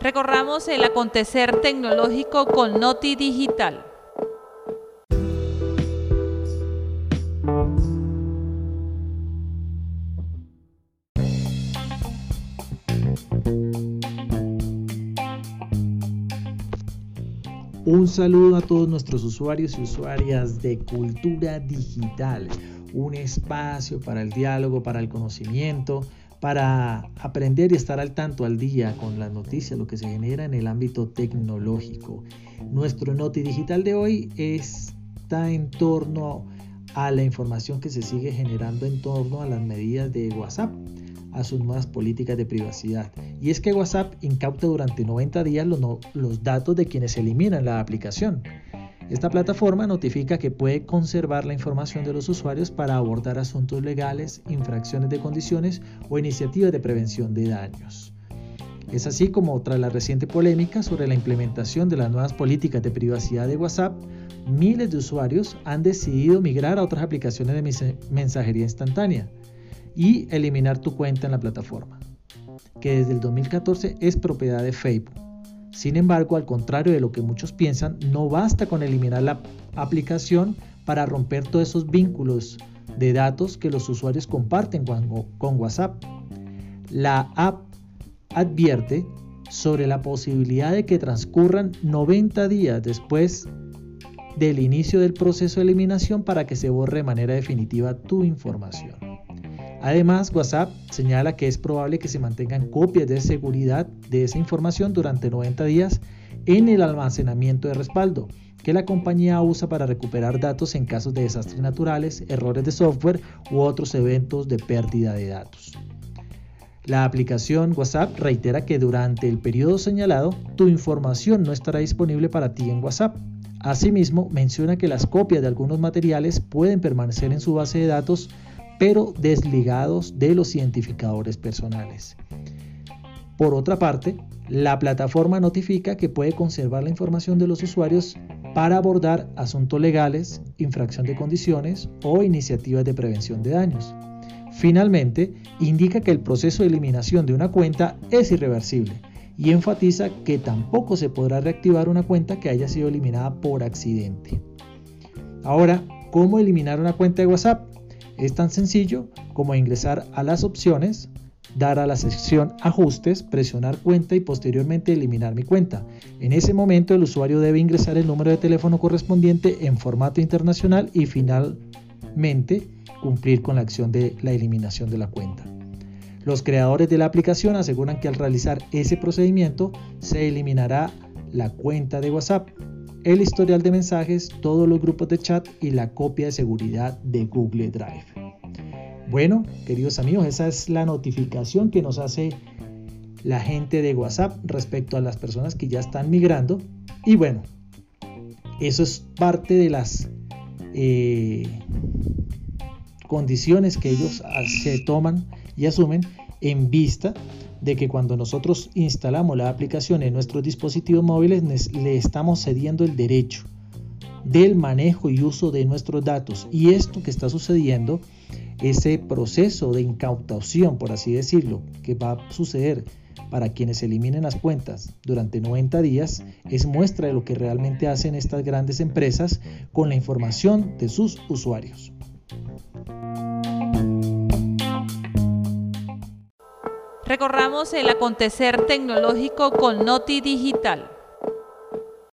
Recorramos el acontecer tecnológico con Noti Digital. Un saludo a todos nuestros usuarios y usuarias de Cultura Digital, un espacio para el diálogo, para el conocimiento, para aprender y estar al tanto al día con las noticias, lo que se genera en el ámbito tecnológico. Nuestro Noti Digital de hoy está en torno a la información que se sigue generando en torno a las medidas de WhatsApp a sus nuevas políticas de privacidad. Y es que WhatsApp incauta durante 90 días los, los datos de quienes eliminan la aplicación. Esta plataforma notifica que puede conservar la información de los usuarios para abordar asuntos legales, infracciones de condiciones o iniciativas de prevención de daños. Es así como tras la reciente polémica sobre la implementación de las nuevas políticas de privacidad de WhatsApp, miles de usuarios han decidido migrar a otras aplicaciones de mensajería instantánea y eliminar tu cuenta en la plataforma, que desde el 2014 es propiedad de Facebook. Sin embargo, al contrario de lo que muchos piensan, no basta con eliminar la aplicación para romper todos esos vínculos de datos que los usuarios comparten con, WhatsApp. La app advierte sobre la posibilidad de que transcurran 90 días después del inicio del proceso de eliminación para que se borre de manera definitiva tu información. Además, WhatsApp señala que es probable que se mantengan copias de seguridad de esa información durante 90 días en el almacenamiento de respaldo que la compañía usa para recuperar datos en casos de desastres naturales, errores de software u otros eventos de pérdida de datos. La aplicación WhatsApp reitera que durante el periodo señalado tu información no estará disponible para ti en WhatsApp. Asimismo, menciona que las copias de algunos materiales pueden permanecer en su base de datos pero desligados de los identificadores personales. Por otra parte, la plataforma notifica que puede conservar la información de los usuarios para abordar asuntos legales, infracción de condiciones o iniciativas de prevención de daños. Finalmente, indica que el proceso de eliminación de una cuenta es irreversible y enfatiza que tampoco se podrá reactivar una cuenta que haya sido eliminada por accidente. Ahora, ¿cómo eliminar una cuenta de WhatsApp? Es tan sencillo como ingresar a las opciones, dar a la sección ajustes, presionar cuenta y posteriormente eliminar mi cuenta. En ese momento el usuario debe ingresar el número de teléfono correspondiente en formato internacional y finalmente cumplir con la acción de la eliminación de la cuenta. Los creadores de la aplicación aseguran que al realizar ese procedimiento se eliminará la cuenta de WhatsApp, el historial de mensajes, todos los grupos de chat y la copia de seguridad de Google Drive. Bueno, queridos amigos, esa es la notificación que nos hace la gente de WhatsApp respecto a las personas que ya están migrando. Y bueno, eso es parte de las eh, condiciones que ellos se toman y asumen en vista de que cuando nosotros instalamos la aplicación en nuestros dispositivos móviles le estamos cediendo el derecho del manejo y uso de nuestros datos. Y esto que está sucediendo, ese proceso de incautación, por así decirlo, que va a suceder para quienes eliminen las cuentas durante 90 días, es muestra de lo que realmente hacen estas grandes empresas con la información de sus usuarios. Recorramos el acontecer tecnológico con Noti Digital.